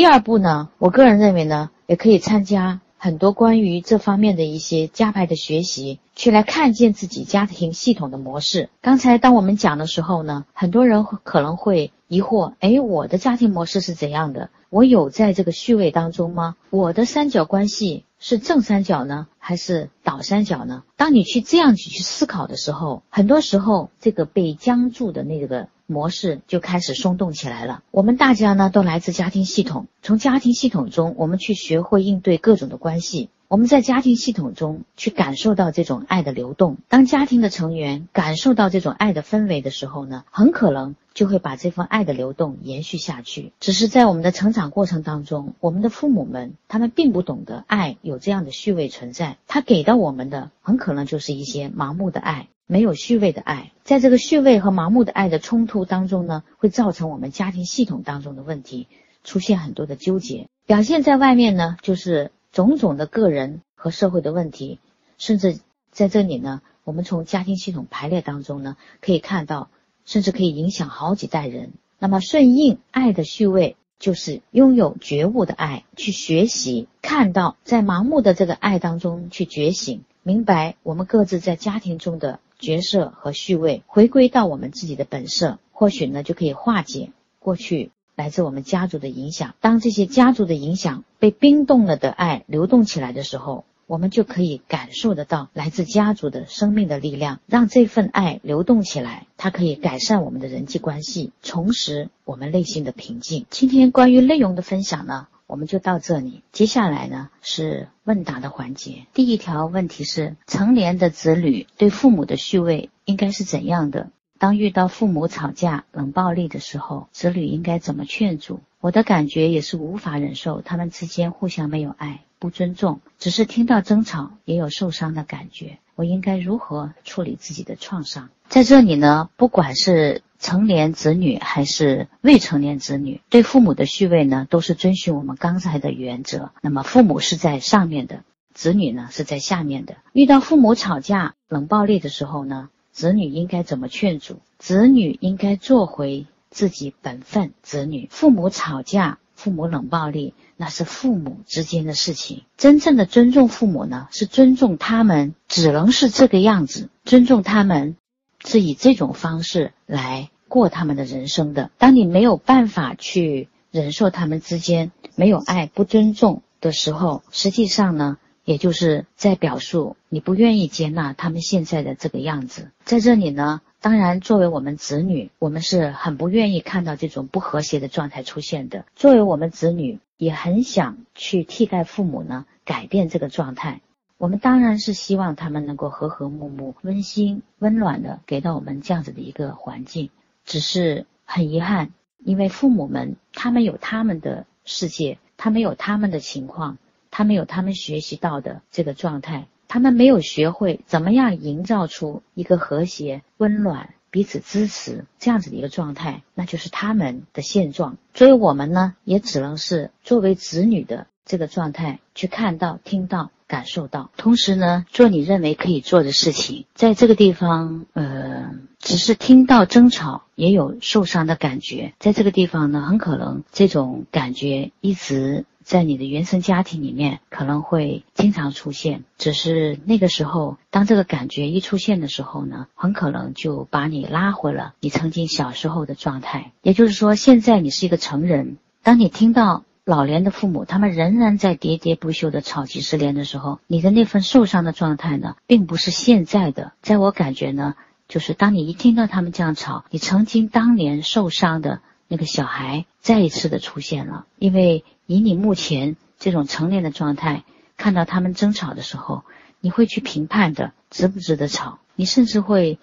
第二步呢，我个人认为呢，也可以参加很多关于这方面的一些加排的学习，去来看见自己家庭系统的模式。刚才当我们讲的时候呢，很多人可能会疑惑：哎，我的家庭模式是怎样的？我有在这个序位当中吗？我的三角关系是正三角呢，还是倒三角呢？当你去这样子去思考的时候，很多时候这个被僵住的那个模式就开始松动起来了。我们大家呢都来自家庭系统，从家庭系统中，我们去学会应对各种的关系。我们在家庭系统中去感受到这种爱的流动。当家庭的成员感受到这种爱的氛围的时候呢，很可能就会把这份爱的流动延续下去。只是在我们的成长过程当中，我们的父母们他们并不懂得爱有这样的序位存在，他给到我们的很可能就是一些盲目的爱，没有序位的爱。在这个序位和盲目的爱的冲突当中呢，会造成我们家庭系统当中的问题，出现很多的纠结。表现在外面呢，就是。种种的个人和社会的问题，甚至在这里呢，我们从家庭系统排列当中呢，可以看到，甚至可以影响好几代人。那么顺应爱的序位，就是拥有觉悟的爱，去学习看到，在盲目的这个爱当中去觉醒，明白我们各自在家庭中的角色和序位，回归到我们自己的本色，或许呢就可以化解过去。来自我们家族的影响，当这些家族的影响被冰冻了的爱流动起来的时候，我们就可以感受得到来自家族的生命的力量，让这份爱流动起来，它可以改善我们的人际关系，重拾我们内心的平静。今天关于内容的分享呢，我们就到这里。接下来呢是问答的环节。第一条问题是：成年的子女对父母的序位应该是怎样的？当遇到父母吵架、冷暴力的时候，子女应该怎么劝阻？我的感觉也是无法忍受他们之间互相没有爱、不尊重，只是听到争吵也有受伤的感觉。我应该如何处理自己的创伤？在这里呢，不管是成年子女还是未成年子女，对父母的序位呢，都是遵循我们刚才的原则。那么，父母是在上面的，子女呢是在下面的。遇到父母吵架、冷暴力的时候呢？子女应该怎么劝阻？子女应该做回自己本分。子女父母吵架、父母冷暴力，那是父母之间的事情。真正的尊重父母呢，是尊重他们只能是这个样子，尊重他们是以这种方式来过他们的人生的。当你没有办法去忍受他们之间没有爱、不尊重的时候，实际上呢？也就是在表述你不愿意接纳他们现在的这个样子，在这里呢，当然作为我们子女，我们是很不愿意看到这种不和谐的状态出现的。作为我们子女，也很想去替代父母呢，改变这个状态。我们当然是希望他们能够和和睦睦、温馨温暖的给到我们这样子的一个环境。只是很遗憾，因为父母们他们有他们的世界，他们有他们的情况。他们有他们学习到的这个状态，他们没有学会怎么样营造出一个和谐、温暖、彼此支持这样子的一个状态，那就是他们的现状。所以我们呢，也只能是作为子女的这个状态去看到、听到、感受到，同时呢，做你认为可以做的事情。在这个地方，呃，只是听到争吵，也有受伤的感觉。在这个地方呢，很可能这种感觉一直。在你的原生家庭里面，可能会经常出现。只是那个时候，当这个感觉一出现的时候呢，很可能就把你拉回了你曾经小时候的状态。也就是说，现在你是一个成人，当你听到老年的父母他们仍然在喋喋不休的吵几十年的时候，你的那份受伤的状态呢，并不是现在的。在我感觉呢，就是当你一听到他们这样吵，你曾经当年受伤的。那个小孩再一次的出现了，因为以你目前这种成年的状态，看到他们争吵的时候，你会去评判的值不值得吵，你甚至会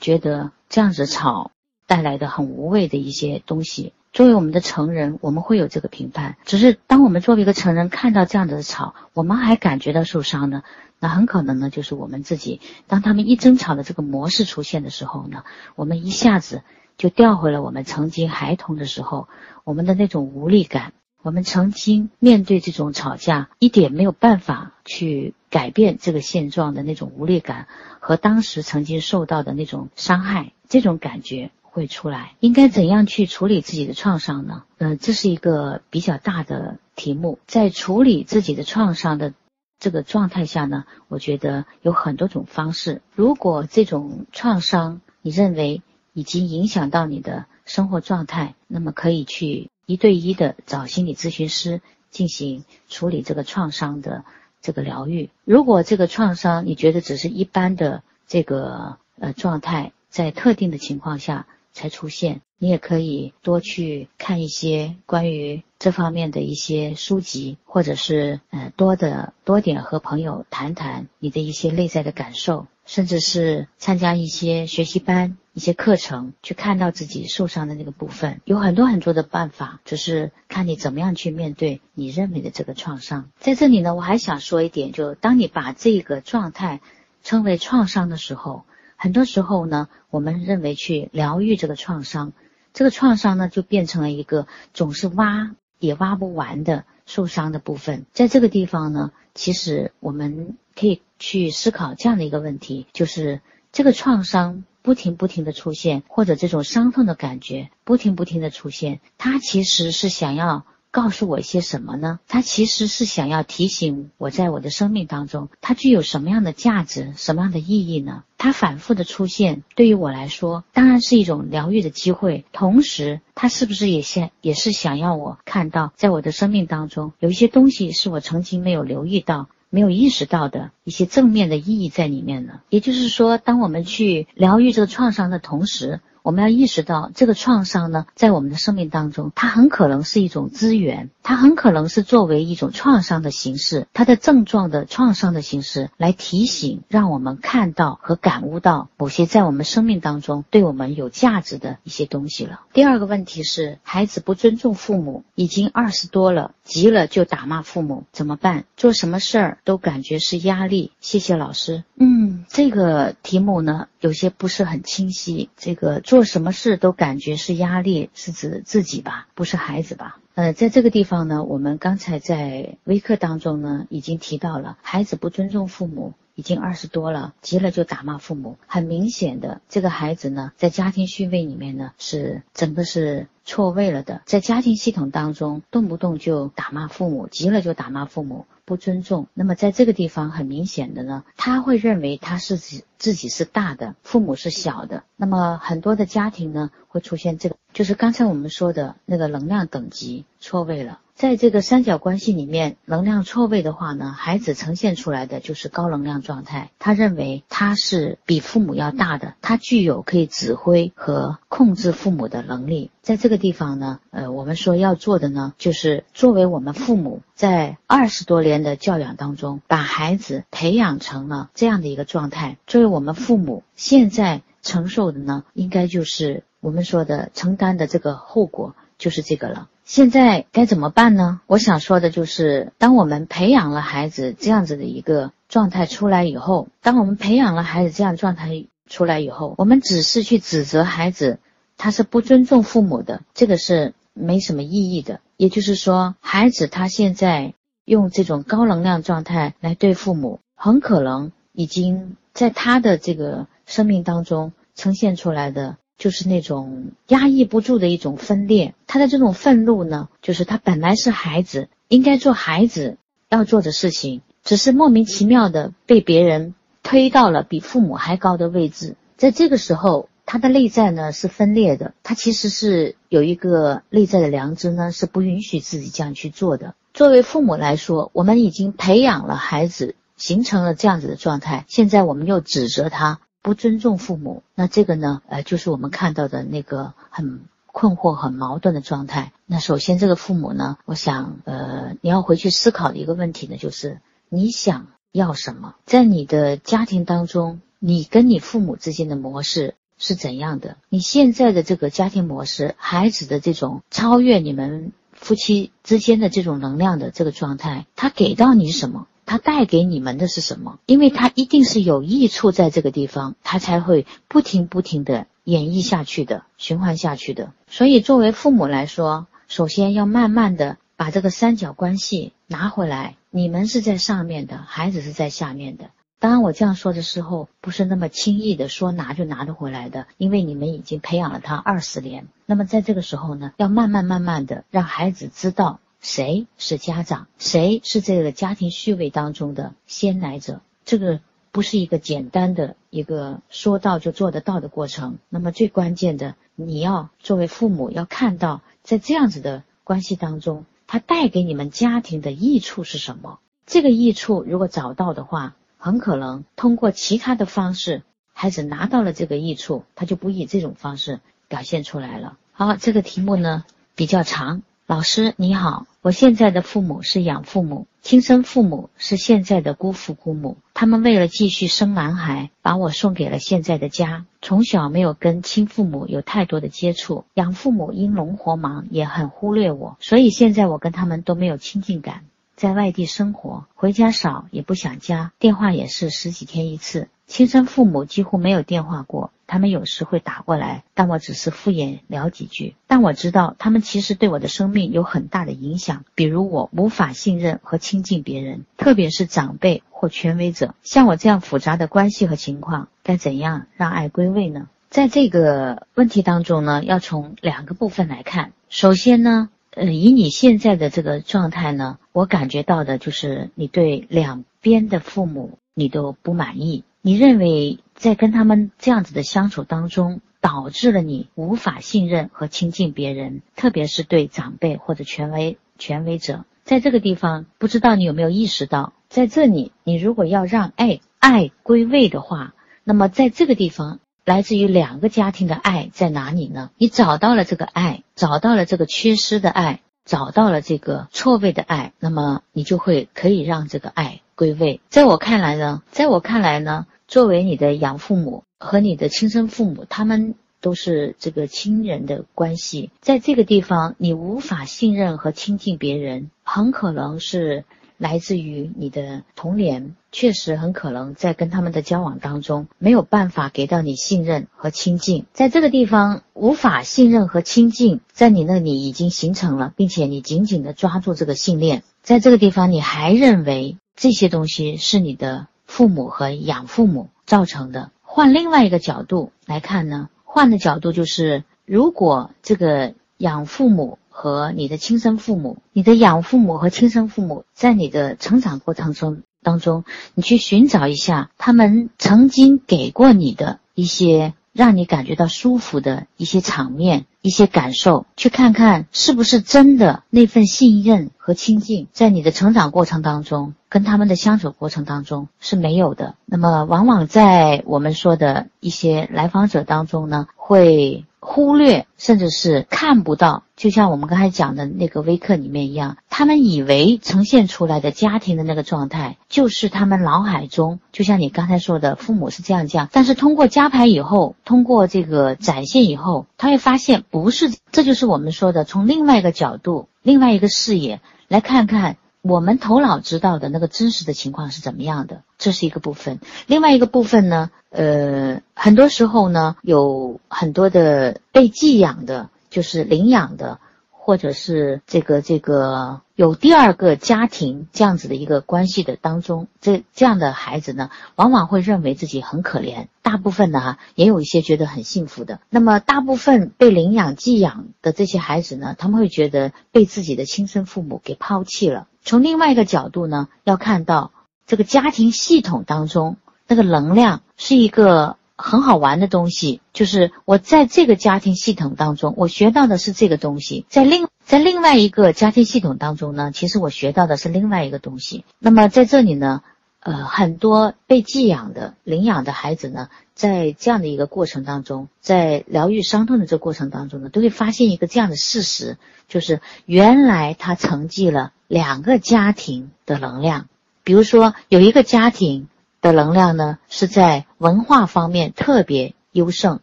觉得这样子吵带来的很无谓的一些东西。作为我们的成人，我们会有这个评判。只是当我们作为一个成人看到这样子的吵，我们还感觉到受伤呢，那很可能呢就是我们自己。当他们一争吵的这个模式出现的时候呢，我们一下子。就调回了我们曾经孩童的时候，我们的那种无力感，我们曾经面对这种吵架，一点没有办法去改变这个现状的那种无力感，和当时曾经受到的那种伤害，这种感觉会出来。应该怎样去处理自己的创伤呢？呃，这是一个比较大的题目。在处理自己的创伤的这个状态下呢，我觉得有很多种方式。如果这种创伤你认为已经影响到你的生活状态，那么可以去一对一的找心理咨询师进行处理这个创伤的这个疗愈。如果这个创伤你觉得只是一般的这个呃状态，在特定的情况下才出现，你也可以多去看一些关于。这方面的一些书籍，或者是呃多的多点和朋友谈谈你的一些内在的感受，甚至是参加一些学习班、一些课程，去看到自己受伤的那个部分，有很多很多的办法，只是看你怎么样去面对你认为的这个创伤。在这里呢，我还想说一点，就当你把这个状态称为创伤的时候，很多时候呢，我们认为去疗愈这个创伤，这个创伤呢就变成了一个总是挖。也挖不完的受伤的部分，在这个地方呢，其实我们可以去思考这样的一个问题，就是这个创伤不停不停的出现，或者这种伤痛的感觉不停不停的出现，它其实是想要。告诉我一些什么呢？他其实是想要提醒我在我的生命当中，它具有什么样的价值、什么样的意义呢？它反复的出现，对于我来说，当然是一种疗愈的机会。同时，它是不是也想也是想要我看到，在我的生命当中，有一些东西是我曾经没有留意到、没有意识到的一些正面的意义在里面呢？也就是说，当我们去疗愈这个创伤的同时，我们要意识到，这个创伤呢，在我们的生命当中，它很可能是一种资源，它很可能是作为一种创伤的形式，它的症状的创伤的形式来提醒，让我们看到和感悟到某些在我们生命当中对我们有价值的一些东西了。第二个问题是，孩子不尊重父母，已经二十多了，急了就打骂父母，怎么办？做什么事儿都感觉是压力。谢谢老师。嗯，这个题目呢，有些不是很清晰。这个。做什么事都感觉是压力，是指自己吧，不是孩子吧？呃，在这个地方呢，我们刚才在微课当中呢，已经提到了，孩子不尊重父母，已经二十多了，急了就打骂父母。很明显的，这个孩子呢，在家庭序位里面呢，是整个是错位了的，在家庭系统当中，动不动就打骂父母，急了就打骂父母。不尊重，那么在这个地方很明显的呢，他会认为他是自自己是大的，父母是小的。那么很多的家庭呢，会出现这个，就是刚才我们说的那个能量等级错位了。在这个三角关系里面，能量错位的话呢，孩子呈现出来的就是高能量状态。他认为他是比父母要大的，他具有可以指挥和控制父母的能力。在这个地方呢，呃，我们说要做的呢，就是作为我们父母在二十多年的教养当中，把孩子培养成了这样的一个状态。作为我们父母现在承受的呢，应该就是我们说的承担的这个后果，就是这个了。现在该怎么办呢？我想说的就是，当我们培养了孩子这样子的一个状态出来以后，当我们培养了孩子这样状态出来以后，我们只是去指责孩子，他是不尊重父母的，这个是没什么意义的。也就是说，孩子他现在用这种高能量状态来对父母，很可能已经在他的这个生命当中呈现出来的。就是那种压抑不住的一种分裂，他的这种愤怒呢，就是他本来是孩子，应该做孩子要做的事情，只是莫名其妙的被别人推到了比父母还高的位置。在这个时候，他的内在呢是分裂的，他其实是有一个内在的良知呢，是不允许自己这样去做的。作为父母来说，我们已经培养了孩子，形成了这样子的状态，现在我们又指责他。不尊重父母，那这个呢？呃，就是我们看到的那个很困惑、很矛盾的状态。那首先，这个父母呢，我想，呃，你要回去思考的一个问题呢，就是你想要什么？在你的家庭当中，你跟你父母之间的模式是怎样的？你现在的这个家庭模式，孩子的这种超越你们夫妻之间的这种能量的这个状态，他给到你什么？他带给你们的是什么？因为他一定是有益处在这个地方，他才会不停不停的演绎下去的，循环下去的。所以作为父母来说，首先要慢慢的把这个三角关系拿回来，你们是在上面的，孩子是在下面的。当然，我这样说的时候不是那么轻易的说拿就拿得回来的，因为你们已经培养了他二十年。那么在这个时候呢，要慢慢慢慢的让孩子知道谁是家长，谁是这个家庭序位当中的先来者。这个不是一个简单的一个说到就做得到的过程。那么最关键的，你要作为父母要看到，在这样子的关系当中，他带给你们家庭的益处是什么？这个益处如果找到的话。很可能通过其他的方式，孩子拿到了这个益处，他就不以这种方式表现出来了。好，这个题目呢比较长。老师你好，我现在的父母是养父母，亲生父母是现在的姑父姑母。他们为了继续生男孩，把我送给了现在的家。从小没有跟亲父母有太多的接触，养父母因农活忙也很忽略我，所以现在我跟他们都没有亲近感。在外地生活，回家少，也不想家，电话也是十几天一次。亲生父母几乎没有电话过，他们有时会打过来，但我只是敷衍聊几句。但我知道，他们其实对我的生命有很大的影响，比如我无法信任和亲近别人，特别是长辈或权威者。像我这样复杂的关系和情况，该怎样让爱归位呢？在这个问题当中呢，要从两个部分来看。首先呢。呃，以你现在的这个状态呢，我感觉到的就是你对两边的父母你都不满意。你认为在跟他们这样子的相处当中，导致了你无法信任和亲近别人，特别是对长辈或者权威权威者。在这个地方，不知道你有没有意识到，在这里，你如果要让爱爱归位的话，那么在这个地方。来自于两个家庭的爱在哪里呢？你找到了这个爱，找到了这个缺失的爱，找到了这个错位的爱，那么你就会可以让这个爱归位。在我看来呢，在我看来呢，作为你的养父母和你的亲生父母，他们都是这个亲人的关系，在这个地方你无法信任和亲近别人，很可能是。来自于你的童年，确实很可能在跟他们的交往当中没有办法给到你信任和亲近，在这个地方无法信任和亲近，在你那里已经形成了，并且你紧紧的抓住这个信念，在这个地方你还认为这些东西是你的父母和养父母造成的。换另外一个角度来看呢，换的角度就是，如果这个养父母。和你的亲生父母、你的养父母和亲生父母，在你的成长过程中当中，你去寻找一下他们曾经给过你的一些让你感觉到舒服的一些场面、一些感受，去看看是不是真的那份信任和亲近，在你的成长过程当中跟他们的相处过程当中是没有的。那么，往往在我们说的一些来访者当中呢，会。忽略，甚至是看不到，就像我们刚才讲的那个微课里面一样，他们以为呈现出来的家庭的那个状态，就是他们脑海中，就像你刚才说的，父母是这样这样。但是通过加牌以后，通过这个展现以后，他会发现不是，这就是我们说的，从另外一个角度、另外一个视野来看看。我们头脑知道的那个真实的情况是怎么样的？这是一个部分。另外一个部分呢，呃，很多时候呢，有很多的被寄养的，就是领养的，或者是这个这个有第二个家庭这样子的一个关系的当中，这这样的孩子呢，往往会认为自己很可怜。大部分呢，也有一些觉得很幸福的。那么，大部分被领养寄养的这些孩子呢，他们会觉得被自己的亲生父母给抛弃了。从另外一个角度呢，要看到这个家庭系统当中那个能量是一个很好玩的东西。就是我在这个家庭系统当中，我学到的是这个东西；在另在另外一个家庭系统当中呢，其实我学到的是另外一个东西。那么在这里呢，呃，很多被寄养的、领养的孩子呢，在这样的一个过程当中，在疗愈伤痛的这个过程当中呢，都会发现一个这样的事实，就是原来他承继了。两个家庭的能量，比如说有一个家庭的能量呢是在文化方面特别优胜，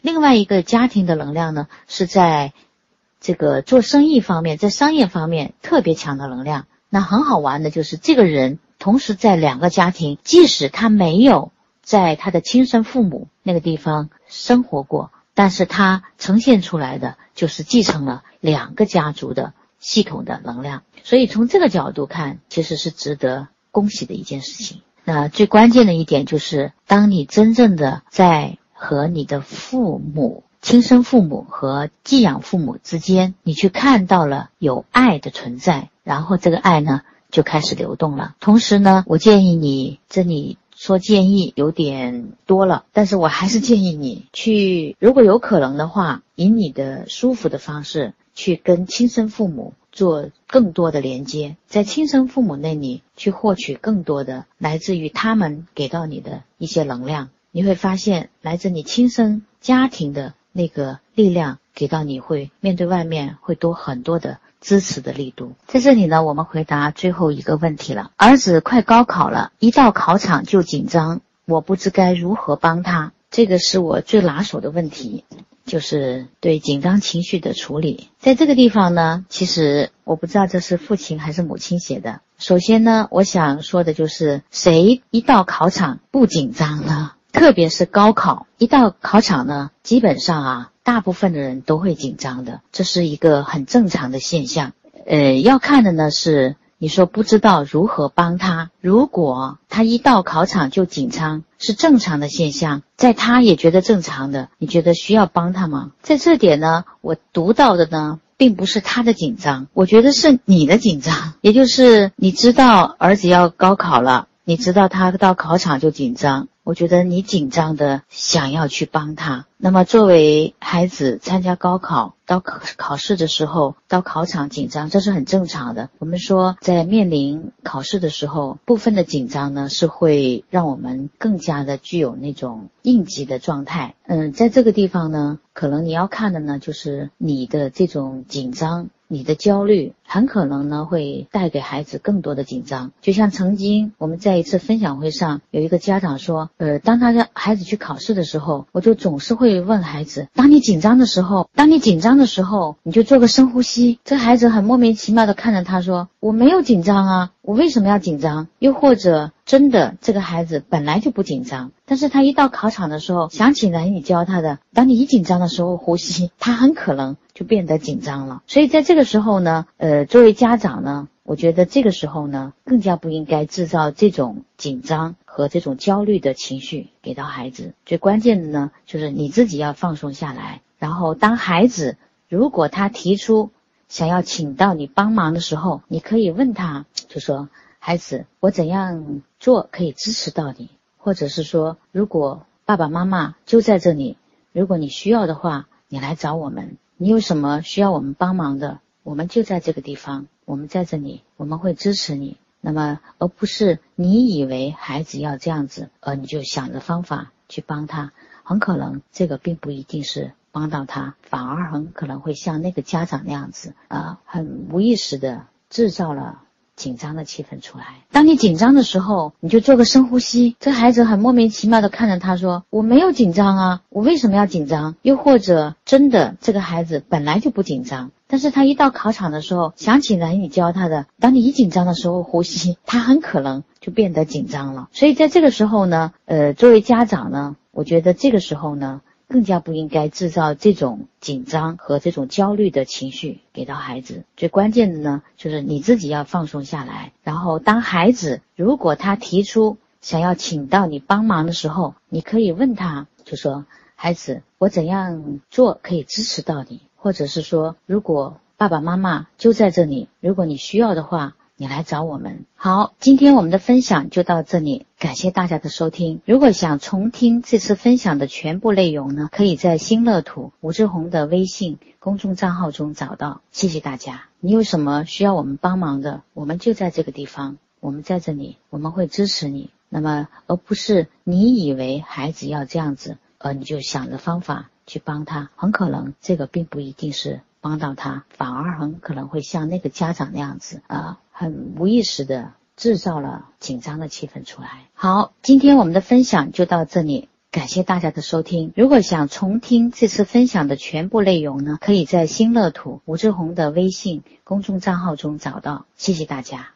另外一个家庭的能量呢是在这个做生意方面，在商业方面特别强的能量。那很好玩的就是这个人同时在两个家庭，即使他没有在他的亲生父母那个地方生活过，但是他呈现出来的就是继承了两个家族的。系统的能量，所以从这个角度看，其实是值得恭喜的一件事情。那最关键的一点就是，当你真正的在和你的父母、亲生父母和寄养父母之间，你去看到了有爱的存在，然后这个爱呢就开始流动了。同时呢，我建议你，这里说建议有点多了，但是我还是建议你去，如果有可能的话，以你的舒服的方式去跟亲生父母。做更多的连接，在亲生父母那里去获取更多的来自于他们给到你的一些能量，你会发现来自你亲生家庭的那个力量给到你会面对外面会多很多的支持的力度。在这里呢，我们回答最后一个问题了：儿子快高考了，一到考场就紧张，我不知该如何帮他。这个是我最拿手的问题。就是对紧张情绪的处理，在这个地方呢，其实我不知道这是父亲还是母亲写的。首先呢，我想说的就是，谁一到考场不紧张呢？特别是高考，一到考场呢，基本上啊，大部分的人都会紧张的，这是一个很正常的现象。呃，要看的呢是。你说不知道如何帮他，如果他一到考场就紧张，是正常的现象，在他也觉得正常的，你觉得需要帮他吗？在这点呢，我读到的呢，并不是他的紧张，我觉得是你的紧张，也就是你知道儿子要高考了，你知道他到考场就紧张。我觉得你紧张的想要去帮他。那么作为孩子参加高考到考考试的时候，到考场紧张，这是很正常的。我们说在面临考试的时候，部分的紧张呢是会让我们更加的具有那种应急的状态。嗯，在这个地方呢，可能你要看的呢就是你的这种紧张。你的焦虑很可能呢会带给孩子更多的紧张，就像曾经我们在一次分享会上，有一个家长说，呃，当他的孩子去考试的时候，我就总是会问孩子，当你紧张的时候，当你紧张的时候，你就做个深呼吸。这孩子很莫名其妙的看着他说，我没有紧张啊。我为什么要紧张？又或者真的这个孩子本来就不紧张，但是他一到考场的时候，想起来你教他的，当你一紧张的时候呼吸，他很可能就变得紧张了。所以在这个时候呢，呃，作为家长呢，我觉得这个时候呢，更加不应该制造这种紧张和这种焦虑的情绪给到孩子。最关键的呢，就是你自己要放松下来，然后当孩子如果他提出。想要请到你帮忙的时候，你可以问他，就说：“孩子，我怎样做可以支持到你？或者是说，如果爸爸妈妈就在这里，如果你需要的话，你来找我们。你有什么需要我们帮忙的，我们就在这个地方，我们在这里，我们会支持你。那么，而不是你以为孩子要这样子，呃你就想着方法去帮他，很可能这个并不一定是。”帮到他，反而很可能会像那个家长那样子，啊，很无意识的制造了紧张的气氛出来。当你紧张的时候，你就做个深呼吸。这孩子很莫名其妙的看着他说：“我没有紧张啊，我为什么要紧张？”又或者真的这个孩子本来就不紧张，但是他一到考场的时候，想起来你教他的，当你一紧张的时候呼吸，他很可能就变得紧张了。所以在这个时候呢，呃，作为家长呢，我觉得这个时候呢。更加不应该制造这种紧张和这种焦虑的情绪给到孩子。最关键的呢，就是你自己要放松下来。然后，当孩子如果他提出想要请到你帮忙的时候，你可以问他，就说：“孩子，我怎样做可以支持到你？或者是说，如果爸爸妈妈就在这里，如果你需要的话。”你来找我们。好，今天我们的分享就到这里，感谢大家的收听。如果想重听这次分享的全部内容呢，可以在新乐土吴志红的微信公众账号中找到。谢谢大家。你有什么需要我们帮忙的，我们就在这个地方，我们在这里，我们会支持你。那么，而不是你以为孩子要这样子，而你就想着方法去帮他，很可能这个并不一定是帮到他，反而很可能会像那个家长那样子啊。很无意识的制造了紧张的气氛出来。好，今天我们的分享就到这里，感谢大家的收听。如果想重听这次分享的全部内容呢，可以在新乐土吴志宏的微信公众账号中找到。谢谢大家。